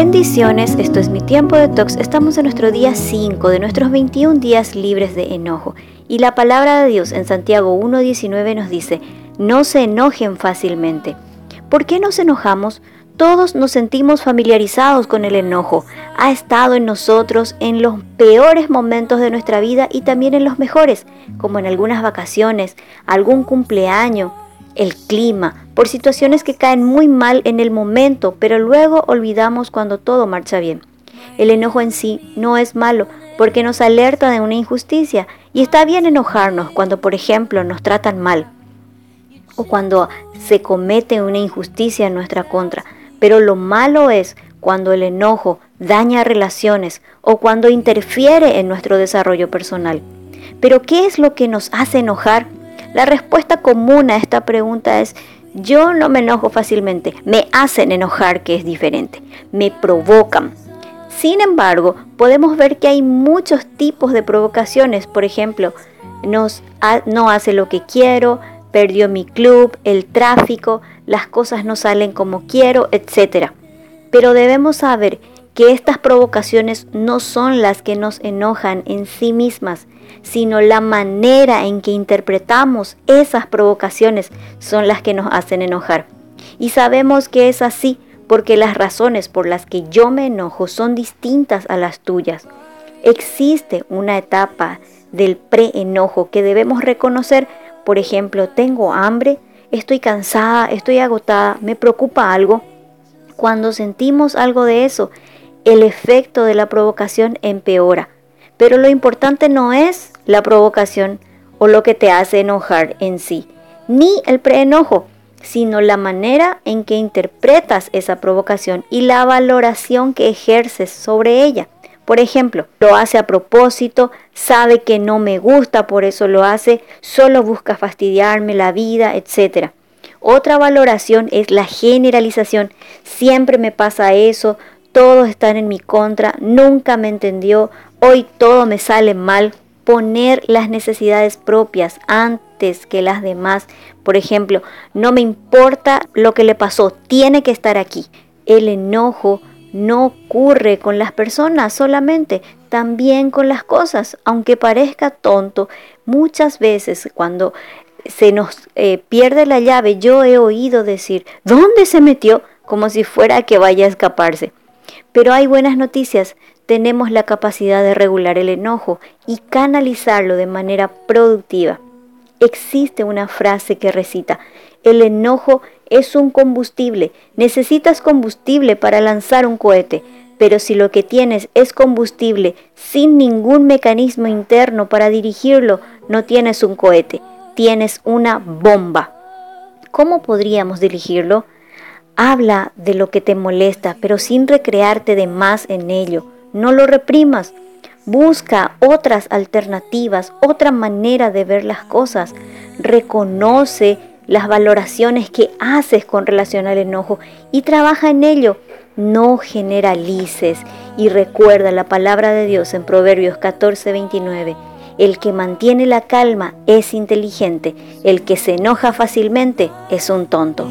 Bendiciones, esto es mi tiempo de tox. Estamos en nuestro día 5 de nuestros 21 días libres de enojo. Y la palabra de Dios en Santiago 1.19 nos dice, no se enojen fácilmente. ¿Por qué nos enojamos? Todos nos sentimos familiarizados con el enojo. Ha estado en nosotros en los peores momentos de nuestra vida y también en los mejores, como en algunas vacaciones, algún cumpleaños, el clima, por situaciones que caen muy mal en el momento, pero luego olvidamos cuando todo marcha bien. El enojo en sí no es malo porque nos alerta de una injusticia y está bien enojarnos cuando, por ejemplo, nos tratan mal o cuando se comete una injusticia en nuestra contra. Pero lo malo es cuando el enojo daña relaciones o cuando interfiere en nuestro desarrollo personal. Pero ¿qué es lo que nos hace enojar? La respuesta común a esta pregunta es yo no me enojo fácilmente, me hacen enojar que es diferente, me provocan. Sin embargo, podemos ver que hay muchos tipos de provocaciones, por ejemplo, nos no hace lo que quiero, perdió mi club, el tráfico, las cosas no salen como quiero, etc. Pero debemos saber que estas provocaciones no son las que nos enojan en sí mismas, sino la manera en que interpretamos esas provocaciones son las que nos hacen enojar. Y sabemos que es así porque las razones por las que yo me enojo son distintas a las tuyas. Existe una etapa del pre-enojo que debemos reconocer. Por ejemplo, tengo hambre, estoy cansada, estoy agotada, me preocupa algo. Cuando sentimos algo de eso, el efecto de la provocación empeora. Pero lo importante no es la provocación o lo que te hace enojar en sí, ni el preenojo, sino la manera en que interpretas esa provocación y la valoración que ejerces sobre ella. Por ejemplo, lo hace a propósito, sabe que no me gusta, por eso lo hace, solo busca fastidiarme la vida, etc. Otra valoración es la generalización. Siempre me pasa eso, todos están en mi contra, nunca me entendió, hoy todo me sale mal. Poner las necesidades propias antes que las demás. Por ejemplo, no me importa lo que le pasó, tiene que estar aquí. El enojo no ocurre con las personas solamente, también con las cosas. Aunque parezca tonto, muchas veces cuando se nos eh, pierde la llave, yo he oído decir, ¿dónde se metió? Como si fuera que vaya a escaparse. Pero hay buenas noticias. Tenemos la capacidad de regular el enojo y canalizarlo de manera productiva. Existe una frase que recita, el enojo es un combustible. Necesitas combustible para lanzar un cohete, pero si lo que tienes es combustible sin ningún mecanismo interno para dirigirlo, no tienes un cohete, tienes una bomba. ¿Cómo podríamos dirigirlo? Habla de lo que te molesta, pero sin recrearte de más en ello. No lo reprimas. Busca otras alternativas, otra manera de ver las cosas. Reconoce las valoraciones que haces con relación al enojo y trabaja en ello. No generalices y recuerda la palabra de Dios en Proverbios 14:29. El que mantiene la calma es inteligente, el que se enoja fácilmente es un tonto.